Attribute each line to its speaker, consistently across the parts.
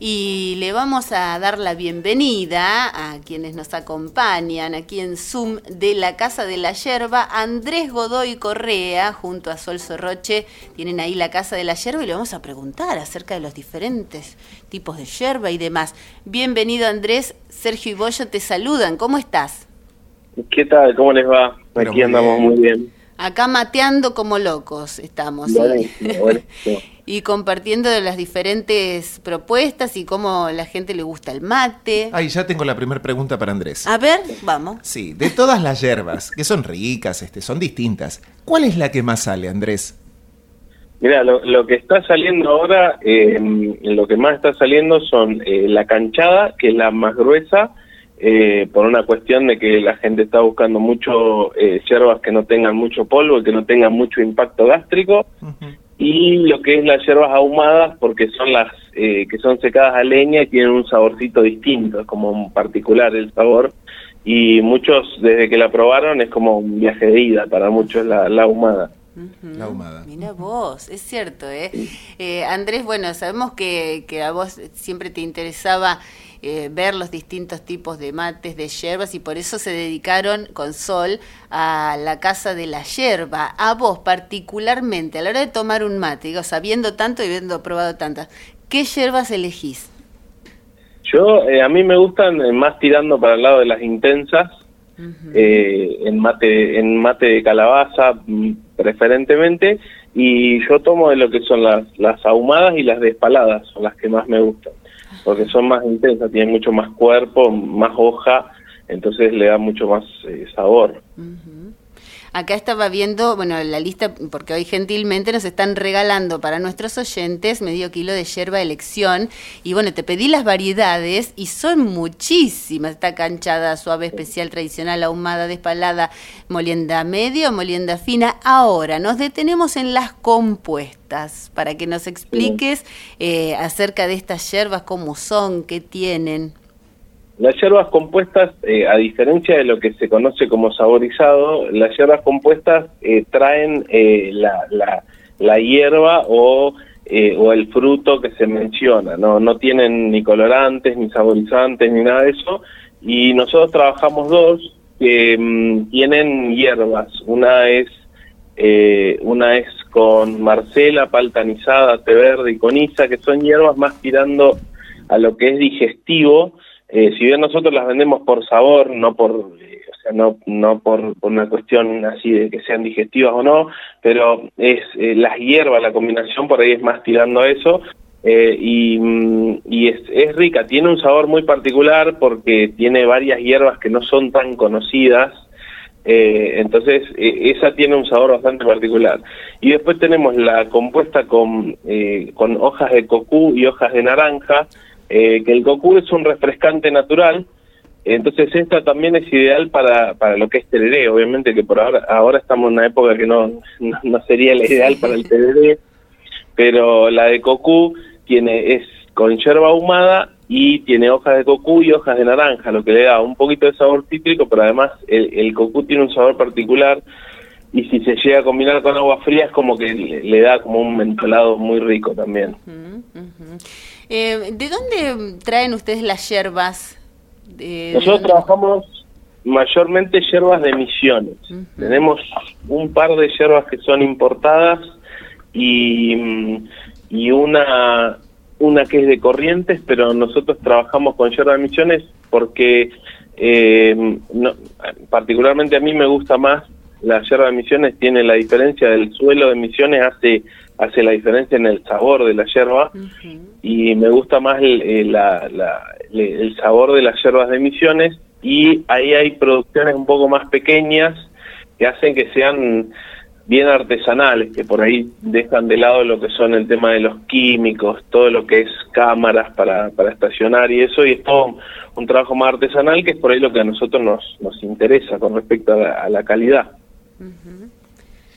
Speaker 1: Y le vamos a dar la bienvenida a quienes nos acompañan aquí en Zoom de la Casa de la Yerba. Andrés Godoy Correa junto a Sol Sorroche tienen ahí la Casa de la Yerba y le vamos a preguntar acerca de los diferentes tipos de yerba y demás. Bienvenido Andrés, Sergio y Bollo te saludan. ¿Cómo estás?
Speaker 2: ¿Qué tal? ¿Cómo les va? Aquí andamos muy bien.
Speaker 1: Acá mateando como locos estamos. y compartiendo de las diferentes propuestas y cómo la gente le gusta el mate.
Speaker 3: Ahí ya tengo la primera pregunta para Andrés.
Speaker 1: A ver, vamos.
Speaker 3: Sí, de todas las hierbas, que son ricas, este, son distintas, ¿cuál es la que más sale, Andrés?
Speaker 2: Mira, lo, que está saliendo ahora, eh, lo que más está saliendo son eh, la canchada, que es la más gruesa, eh, por una cuestión de que la gente está buscando mucho eh, hierbas que no tengan mucho polvo, que no tengan mucho impacto gástrico, y lo que es las hierbas ahumadas, porque son las eh, que son secadas a leña y tienen un saborcito distinto, es como particular el sabor, y muchos desde que la probaron es como un viaje de ida para muchos la, la ahumada.
Speaker 1: La ahumada. Mira vos, es cierto, ¿eh? Andrés, bueno, sabemos que, que a vos siempre te interesaba eh, ver los distintos tipos de mates, de hierbas, y por eso se dedicaron con Sol a la casa de la hierba. A vos particularmente, a la hora de tomar un mate, digo, sabiendo tanto y habiendo probado tantas, ¿qué hierbas elegís?
Speaker 2: Yo, eh, a mí me gustan eh, más tirando para el lado de las intensas, en mate en mate de calabaza mm, preferentemente, y yo tomo de lo que son las, las ahumadas y las despaladas, son las que más me gustan porque son más intensas, tienen mucho más cuerpo, más hoja, entonces le da mucho más eh, sabor.
Speaker 1: Acá estaba viendo, bueno, la lista, porque hoy gentilmente nos están regalando para nuestros oyentes medio kilo de yerba elección. Y bueno, te pedí las variedades y son muchísimas. Está canchada, suave, especial, tradicional, ahumada, despalada, molienda media o molienda fina. Ahora, nos detenemos en las compuestas para que nos expliques eh, acerca de estas yerbas, cómo son, qué tienen.
Speaker 2: Las hierbas compuestas, eh, a diferencia de lo que se conoce como saborizado, las hierbas compuestas eh, traen eh, la, la, la, hierba o, o el fruto que se menciona, ¿no? no tienen ni colorantes, ni saborizantes, ni nada de eso, y nosotros trabajamos dos que mm, tienen hierbas, una es, una es con marcela, paltanizada, té verde y coniza, que son hierbas más tirando a lo que es digestivo, eh, si bien nosotros las vendemos por sabor, no por, eh, o sea, no, no por, una cuestión así de que sean digestivas o no, pero es eh, las hierbas, la combinación por ahí es más tirando a eso, y, mm, y es, es, rica, tiene un sabor muy particular porque tiene varias hierbas que no son tan conocidas, entonces esa tiene un sabor bastante particular. Y después tenemos la compuesta con, con hojas de cocú y hojas de naranja, eh, que el cocu es un refrescante natural, entonces esta también es ideal para, para lo que es tereré, obviamente que por ahora, ahora estamos en una época que no, no, sería la ideal para el tereré, pero la de cocu tiene, es con yerba ahumada y tiene hojas de cocu y hojas de naranja, lo que le da un poquito de sabor cítrico, pero además el, el cocu tiene un sabor particular y si se llega a combinar con agua fría es como que le, da como un mentolado muy rico también.
Speaker 1: Eh, ¿De dónde traen ustedes las yerbas?
Speaker 2: Nosotros trabajamos mayormente yerbas de misiones. Tenemos un par de yerbas que son importadas y, y una una que es de corrientes, pero nosotros trabajamos con yerba de misiones porque eh, no, particularmente a mí me gusta más la yerba de misiones, tiene la diferencia del suelo de misiones, hace hace la diferencia en el sabor de la yerba. Y me gusta más el, el, sabor de las yerbas de Misiones. Y ahí hay producciones un poco más pequeñas que hacen que sean bien artesanales, que por ahí dejan de lado lo que son el tema de los químicos, todo lo que es cámaras para, para estacionar y eso, y es todo un trabajo más artesanal que es por ahí lo que a nosotros nos, nos interesa con respecto a la, calidad.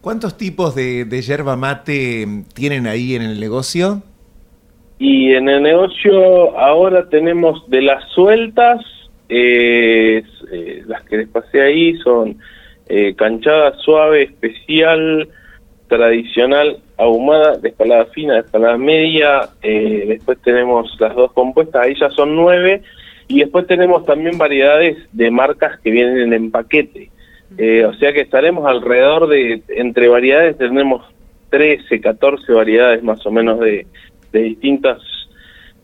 Speaker 3: ¿Cuántos tipos de, de yerba mate tienen ahí en el negocio?
Speaker 2: Y en el negocio ahora tenemos de las sueltas, eh, las que les pasé ahí son eh, canchada suave, especial, tradicional ahumada, de espalada fina, de espalada media, eh, después tenemos las dos compuestas, ahí ya son nueve, y después tenemos también variedades de marcas que vienen en paquete. Eh, o sea que estaremos alrededor de, entre variedades tenemos 13, 14 variedades más o menos de, de distintas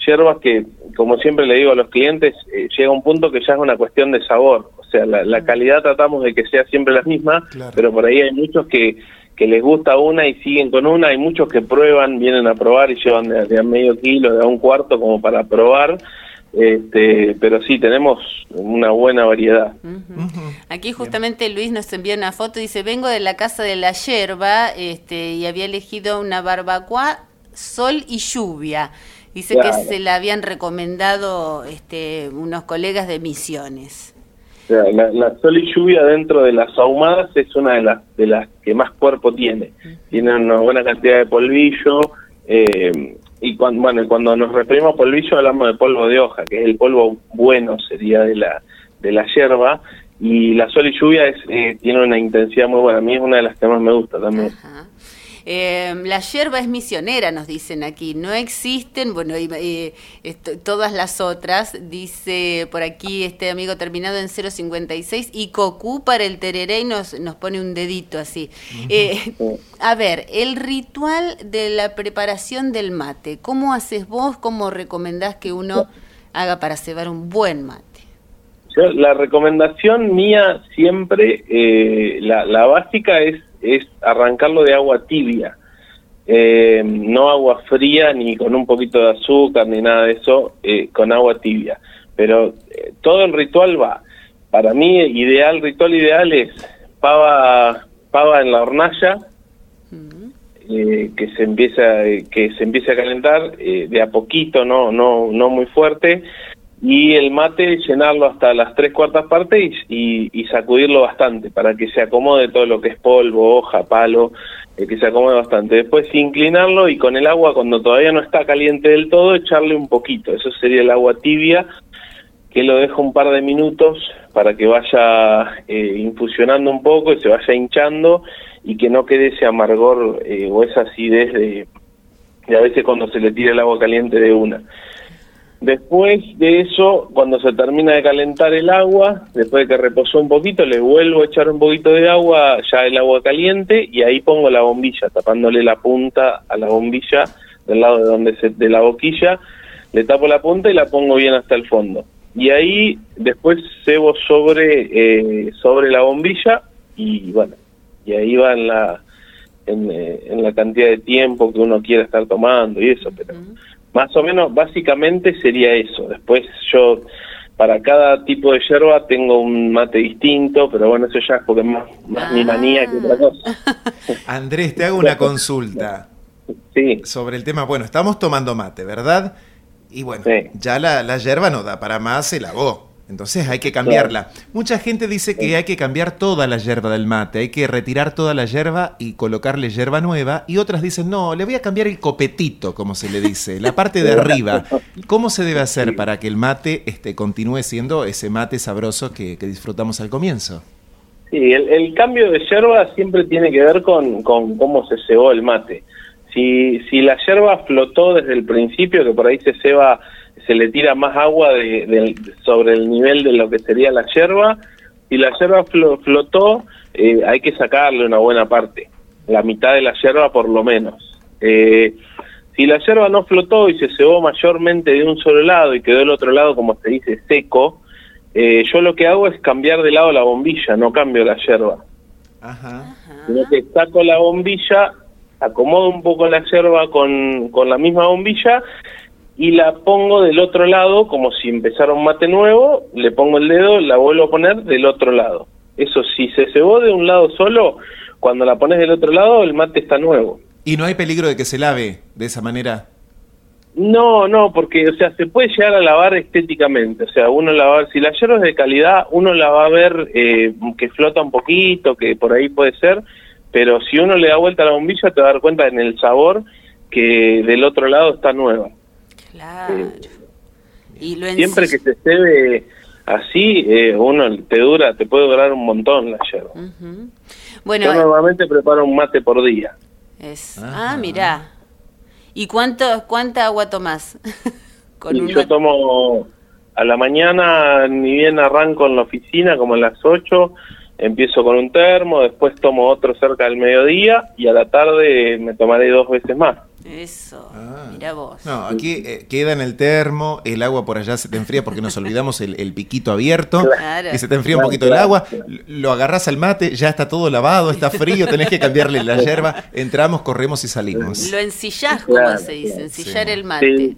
Speaker 2: hierbas que, como siempre le digo a los clientes, eh, llega un punto que ya es una cuestión de sabor. O sea, la, calidad tratamos de que sea siempre la misma, pero por ahí hay muchos que, que les gusta una y siguen con una, hay muchos que prueban, vienen a probar y llevan de, a medio kilo, de a un cuarto como para probar. Este, pero sí, tenemos una buena variedad.
Speaker 1: Aquí justamente Luis nos envía una foto, dice, vengo de la casa de la yerba este, y había elegido una barbacoa, sol y lluvia. Dice que se la habían recomendado este, unos colegas de Misiones.
Speaker 2: La, sol y lluvia dentro de las ahumadas es una de las de las que más cuerpo tiene. Tiene una buena cantidad de polvillo. Eh, y cuando, bueno, cuando nos referimos a polvillo hablamos de polvo de hoja, que es el polvo bueno sería de la, de la hierba. Y la sol y lluvia es, eh, tiene una intensidad muy buena. A mí es una de las que más me gusta también.
Speaker 1: Eh, la hierba es misionera, nos dicen aquí. No existen, bueno, y, todas las otras, dice por aquí este amigo terminado en 056, y Cocu para el tereré y nos, nos pone un dedito así. Eh, a ver, el ritual de la preparación del mate, ¿cómo haces vos? ¿Cómo recomendás que uno haga para cebar un buen mate?
Speaker 2: la recomendación mía siempre, eh, la, la básica es es arrancarlo de agua tibia, eh, no agua fría ni con un poquito de azúcar ni nada de eso, eh, con agua tibia. Pero eh, todo el ritual va. Para mí, ideal, ritual ideal es pava, pava en la hornalla, que se empieza que se empiece a calentar de a poquito, no no no muy fuerte y el mate llenarlo hasta las tres cuartas partes y, y, sacudirlo bastante para que se acomode todo lo que es polvo, hoja, palo, eh, que se acomode bastante. Después inclinarlo y con el agua cuando todavía no está caliente del todo echarle un poquito, eso sería el agua tibia que lo dejo un par de minutos para que vaya eh, infusionando un poco y se vaya hinchando y que no quede ese amargor eh, o esa acidez de, de a veces cuando se le tira el agua caliente de una. Después de eso, cuando se termina de calentar el agua, después de que reposó un poquito, le vuelvo a echar un poquito de agua, ya el agua caliente, y ahí pongo la bombilla, tapándole la punta a la bombilla del lado de donde se, de la boquilla, le tapo la punta y la pongo bien hasta el fondo. Y ahí después cebo sobre eh, sobre la bombilla y bueno, y ahí va en la en, eh, en la cantidad de tiempo que uno quiera estar tomando y eso, pero más o menos, básicamente sería eso. Después yo, para cada tipo de yerba tengo un mate distinto, pero bueno, eso ya es porque más, más mi manía que otra cosa.
Speaker 3: Andrés, te hago una consulta.
Speaker 2: Sí.
Speaker 3: Sobre el tema, bueno, estamos tomando mate, ¿verdad? Y bueno, ya la, la yerba no da para más, se lavó. Entonces hay que cambiarla. Mucha gente dice que hay que cambiar toda la hierba del mate, hay que retirar toda la hierba y colocarle hierba nueva. Y otras dicen, no, le voy a cambiar el copetito, como se le dice, la parte de arriba. ¿Cómo se debe hacer para que el mate este, continúe siendo ese mate sabroso que, disfrutamos al comienzo?
Speaker 2: Sí, el, cambio de hierba siempre tiene que ver con, con cómo se cebó el mate. Si, si la hierba flotó desde el principio, que por ahí se ceba se le tira más agua de, sobre el nivel de lo que sería la yerba. Si la yerba flotó, eh, hay que sacarle una buena parte, la mitad de la yerba por lo menos. Eh, si la yerba no flotó y se cebó mayormente de un solo lado y quedó el otro lado, como se dice, seco, eh, yo lo que hago es cambiar de lado la bombilla, no cambio la yerba. Ajá. Sino que saco la bombilla, acomodo un poco la yerba con, con la misma bombilla y la pongo del otro lado, como si empezara un mate nuevo, le pongo el dedo, la vuelvo a poner del otro lado. Eso, si se cebó de un lado solo, cuando la pones del otro lado, el mate está nuevo.
Speaker 3: ¿Y no hay peligro de que se lave de esa manera?
Speaker 2: No, no, porque, o sea, se puede llegar a lavar estéticamente. O sea, uno la va a ver, si la hierba es de calidad, uno la va a ver eh, que flota un poquito, que por ahí puede ser, pero si uno le da vuelta a la bombilla, te va a dar cuenta en el sabor que del otro lado está nueva.
Speaker 1: Claro.
Speaker 2: y Siempre que se cebe así, eh, uno te dura, te puede durar un montón la yerba. Bueno, Yo normalmente preparo un mate por día.
Speaker 1: Es, ah, mirá. ¿Y cuánto, cuánta agua tomás?
Speaker 2: Con Yo tomo a la mañana, ni bien arranco en la oficina, como en las 8, empiezo con un termo, después tomo otro cerca del mediodía y a la tarde me tomaré dos veces más.
Speaker 1: Eso, ah. mira vos.
Speaker 3: No, aquí eh, queda en el termo, el agua por allá se te enfría porque nos olvidamos el, piquito abierto, y se te enfría un poquito el agua, lo agarras al mate, ya está todo lavado, está frío, tenés que cambiarle la hierba, entramos, corremos y salimos.
Speaker 1: Lo ensillás, como se dice, ensillar el mate.
Speaker 2: Y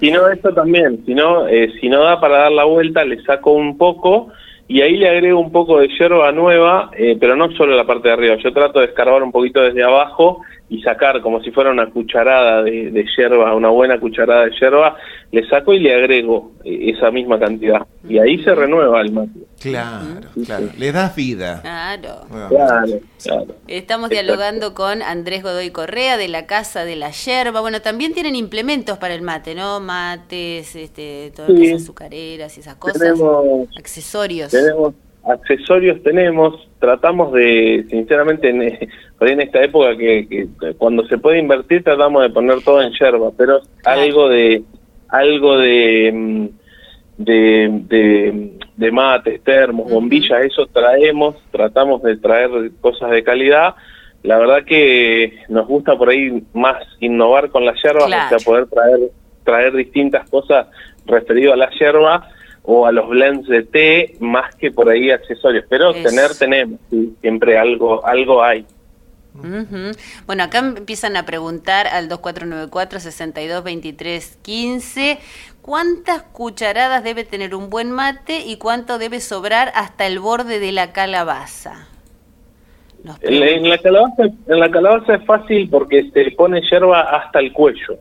Speaker 2: si no, esto también, si no, eh, si no da para dar la vuelta, le saco un poco y ahí le agrego un poco de hierba nueva, eh, pero no solo la parte de arriba, yo trato de escarbar un poquito desde abajo y sacar como si fuera una cucharada de, de yerba, una buena cucharada de hierba, le saco y le agrego eh, esa misma cantidad. Y ahí se renueva el mate.
Speaker 3: Claro, claro. Le das vida.
Speaker 1: Claro. Claro, Estamos dialogando con Andrés Godoy Correa de la Casa de la Yerba. Bueno, también tienen implementos para el mate, ¿no? Mates, este, todas las azucareras y esas cosas. Tenemos, accesorios.
Speaker 2: Tenemos accesorios tenemos, tratamos de, sinceramente, en, en esta época que, cuando se puede invertir tratamos de poner todo en yerba, pero algo de algo de, mm, de, de, mates, termos, bombillas, eso traemos, tratamos de traer cosas de calidad. La verdad que nos gusta por ahí más innovar con las yerbas, o sea, poder traer, traer distintas cosas referido a la yerba o a los blends de té más que por ahí accesorios, pero tener tenemos, siempre algo algo hay.
Speaker 1: Bueno, acá empiezan a preguntar al 2494-622315 cuántas cucharadas debe tener un buen mate y cuánto debe sobrar hasta el borde de la calabaza.
Speaker 2: En la calabaza, en la calabaza es fácil porque se pone hierba hasta el cuello.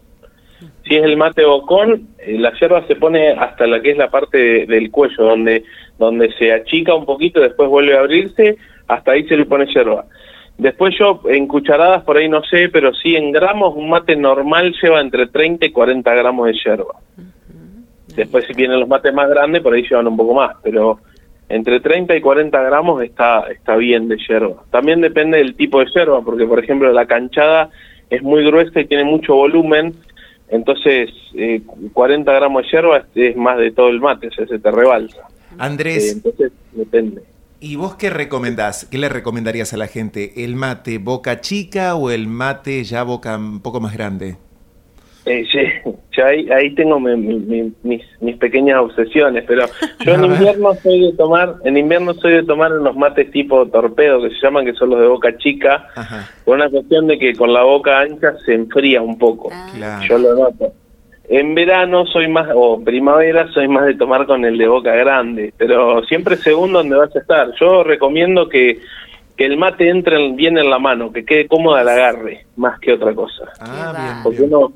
Speaker 2: Si es el mate bocón, eh, la hierba se pone hasta la que es la parte del cuello, donde, donde se achica un poquito, después vuelve a abrirse, hasta ahí se le pone hierba. Después yo en cucharadas por ahí no sé, pero sí en gramos un mate normal lleva entre 30 y 40 gramos de hierba. Después si vienen los mates más grandes por ahí llevan un poco más, pero entre 30 y 40 gramos está, está bien de hierba. También depende del tipo de hierba, porque por ejemplo la canchada es muy gruesa y tiene mucho volumen, entonces, eh, 40 gramos de hierba es, más de todo el mate, o sea, se te rebalsa.
Speaker 3: Andrés.
Speaker 2: Eh, entonces, depende.
Speaker 3: ¿Y vos qué recomendás? ¿Qué le recomendarías a la gente? ¿El mate boca chica o el mate ya boca un poco más grande?
Speaker 2: Eh, sí, ahí, ahí tengo mis, mis, pequeñas obsesiones, pero yo en invierno soy de tomar, en invierno soy de tomar unos mates tipo torpedo que se llaman, que son los de boca chica, por una cuestión de que con la boca ancha se enfría un poco. Ah. Yo lo noto. En verano soy más, o primavera soy más de tomar con el de boca grande, pero siempre según donde vas a estar. Yo recomiendo que, que el mate entre bien en la mano, que quede cómoda al agarre, más que otra cosa.
Speaker 3: Ah, bien,
Speaker 2: Porque uno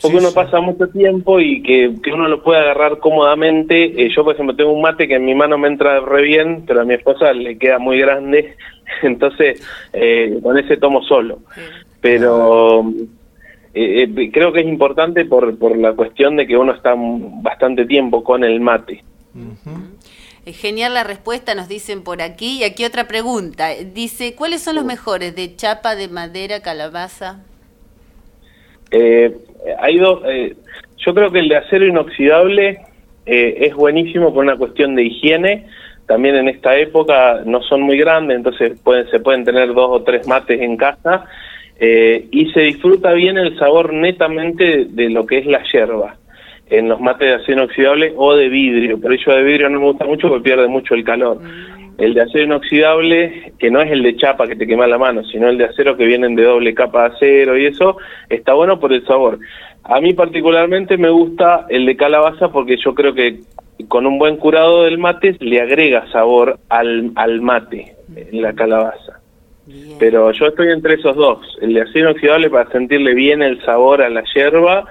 Speaker 2: porque uno pasa mucho tiempo y que, que, uno lo puede agarrar cómodamente. Eh, yo, por ejemplo, tengo un mate que en mi mano me entra re bien, pero a mi esposa le queda muy grande, entonces eh, con ese tomo solo. Pero eh, eh, creo que es importante por, por la cuestión de que uno está bastante tiempo con el mate.
Speaker 1: Es genial la respuesta, nos dicen por aquí. Y aquí otra pregunta. Dice, ¿cuáles son los mejores? ¿De chapa, de madera, calabaza?
Speaker 2: Eh, hay dos, eh, yo creo que el de acero inoxidable eh, es buenísimo por una cuestión de higiene. También en esta época no son muy grandes, entonces pueden, se pueden tener dos o tres mates en casa eh, y se disfruta bien el sabor netamente de lo que es la yerba en los mates de acero inoxidable o de vidrio. Pero yo de vidrio no me gusta mucho porque pierde mucho el calor. Mm el de acero inoxidable, que no es el de chapa que te quema la mano, sino el de acero que vienen de doble capa de acero y eso, está bueno por el sabor. A mí particularmente me gusta el de calabaza porque yo creo que con un buen curado del mate le agrega sabor al, al mate, en la calabaza. Pero yo estoy entre esos dos, el de acero inoxidable para sentirle bien el sabor a la hierba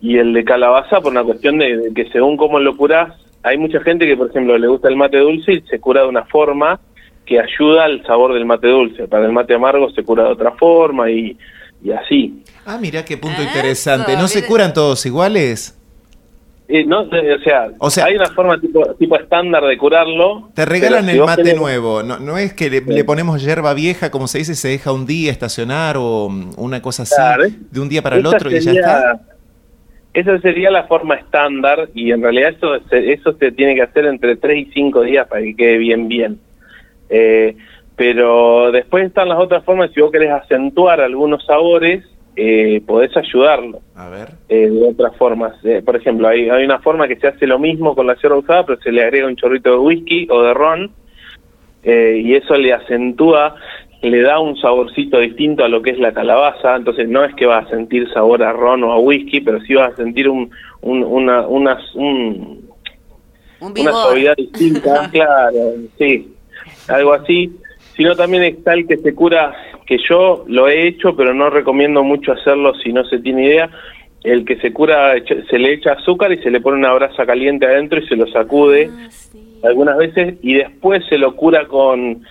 Speaker 2: y el de calabaza por una cuestión de, de que según cómo lo curás, hay mucha gente que, por ejemplo, le gusta el mate dulce y se cura de una forma que ayuda al sabor del mate dulce. Para el mate amargo se cura de otra forma y, y así.
Speaker 3: Ah, mira qué punto interesante. ¿No se curan todos iguales?
Speaker 2: Eh, no, o, sea, hay una forma tipo, tipo estándar de curarlo.
Speaker 3: Te regalan el mate nuevo, no, no es que le, ponemos hierba vieja, como se dice, se deja un día estacionar o mm, una cosa así, de un día para el otro y ya está.
Speaker 2: Esa sería la forma estándar y en realidad eso, eso se tiene que hacer entre 3 y 5 días para que quede bien, bien. Eh, pero después están las otras formas, si vos querés acentuar algunos sabores, eh, podés ayudarlo.
Speaker 3: A ver.
Speaker 2: Eh, de otras formas. Eh, por ejemplo, hay, hay una forma que se hace lo mismo con la sierra usada, pero se le agrega un chorrito de whisky o de ron, eh, y eso le acentúa, le da un saborcito distinto a lo que es la calabaza. Entonces, no es que vas a sentir sabor a ron o a whisky, pero sí vas a sentir un, un, una, una, un, una suavidad distinta, claro, sí, algo así. Sino también está el que se cura que yo lo he hecho, pero no recomiendo mucho hacerlo si no se tiene idea. El que se cura, se le echa azúcar y se le pone una brasa caliente adentro y se lo sacude ah, algunas veces y después se lo cura con,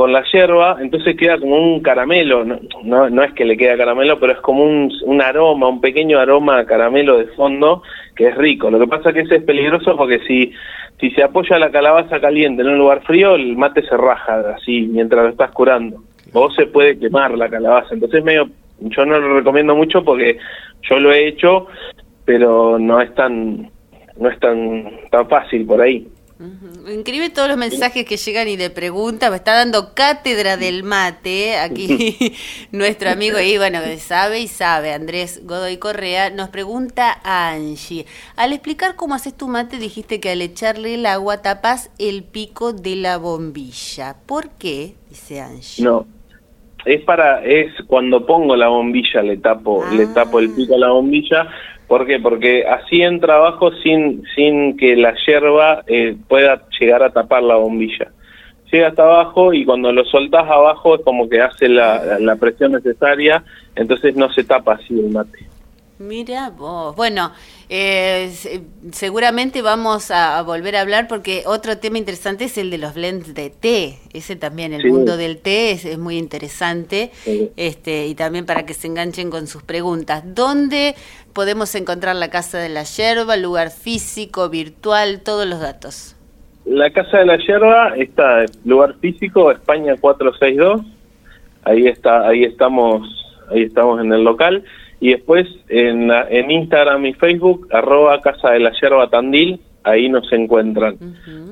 Speaker 2: con la hierba, entonces queda como un caramelo, no, es que le queda caramelo, pero es como un, un aroma, un pequeño aroma caramelo de fondo que es rico. Lo que pasa es que ese es peligroso porque si, si se apoya la calabaza caliente en un lugar frío, el mate se raja así mientras lo estás curando o se puede quemar la calabaza. Entonces medio, yo no lo recomiendo mucho porque yo lo he hecho, pero no es tan, no es tan, tan fácil por ahí.
Speaker 1: Increíble todos los mensajes que llegan y de preguntas. Me está dando cátedra del mate aquí nuestro amigo y bueno, sabe y sabe, Andrés Godoy Correa. Nos pregunta a Angie. Al explicar cómo haces tu mate, dijiste que al echarle el agua tapas el pico de la bombilla. ¿Por qué? Dice Angie.
Speaker 2: No, es para es cuando pongo la bombilla le tapo le ah. tapo el pico a la bombilla ¿por qué? porque así entra abajo sin sin que la hierba eh, pueda llegar a tapar la bombilla llega hasta abajo y cuando lo soltás abajo es como que hace la, la presión necesaria entonces no se tapa así el mate
Speaker 1: Mira vos. Bueno, eh, seguramente vamos a, volver a hablar porque otro tema interesante es el de los blends de té. Ese también, el mundo del té es, muy interesante. Este, y también para que se enganchen con sus preguntas. ¿Dónde podemos encontrar la Casa de la Yerba, lugar físico, virtual, todos los datos?
Speaker 2: La Casa de la Yerba está, lugar físico, España 462. Ahí está, ahí estamos, ahí estamos en el local y después en, en Instagram y Facebook, arroba Casa de la Yerba Tandil, ahí nos encuentran.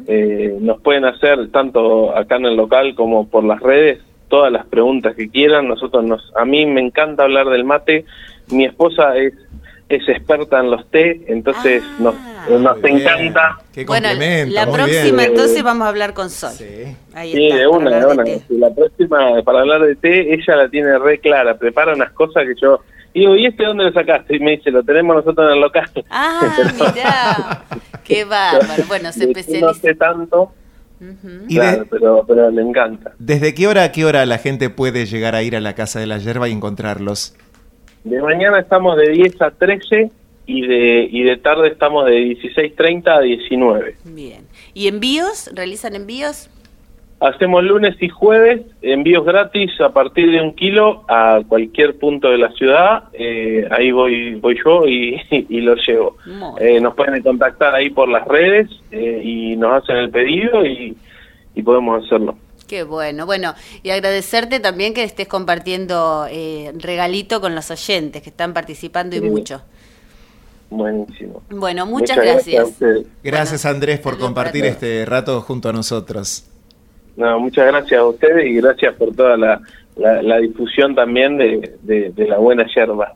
Speaker 2: eh, nos pueden hacer, tanto acá en el local como por las redes, todas las preguntas que quieran. Nosotros nos, a mí me encanta hablar del mate. Mi esposa es es experta en los té, entonces ah. nos, nos encanta.
Speaker 1: bueno, la próxima entonces vamos a hablar con Sol.
Speaker 2: Sí, Ahí de una, de una. La próxima para hablar de té, ella la tiene re clara, prepara unas cosas que yo y digo, ¿y este dónde lo sacaste? Y me dice, lo tenemos nosotros en el local.
Speaker 1: Ah, mirá. Qué bárbaro. Bueno, se especializa.
Speaker 2: No sé tanto, claro, pero, pero le encanta.
Speaker 3: ¿Desde qué hora a qué hora la gente puede llegar a ir a la Casa de la Yerba y encontrarlos?
Speaker 2: De mañana estamos de 10 a 13 y de, y de tarde estamos de 16.30 a 19.
Speaker 1: Bien. ¿Y envíos? ¿Realizan envíos?
Speaker 2: Hacemos lunes y jueves envíos gratis a partir de un kilo a cualquier punto de la ciudad. Eh, ahí voy voy yo y, y lo llevo. Eh, nos pueden contactar ahí por las redes eh, y nos hacen el pedido y, y, podemos hacerlo.
Speaker 1: Qué bueno. Bueno, y agradecerte también que estés compartiendo regalito con los oyentes que están participando y mucho.
Speaker 2: Buenísimo.
Speaker 1: Bueno, muchas, gracias.
Speaker 3: Gracias, Andrés por compartir este rato junto a nosotros.
Speaker 2: No, muchas gracias a ustedes y gracias por toda la, la, difusión también de, de la buena yerba.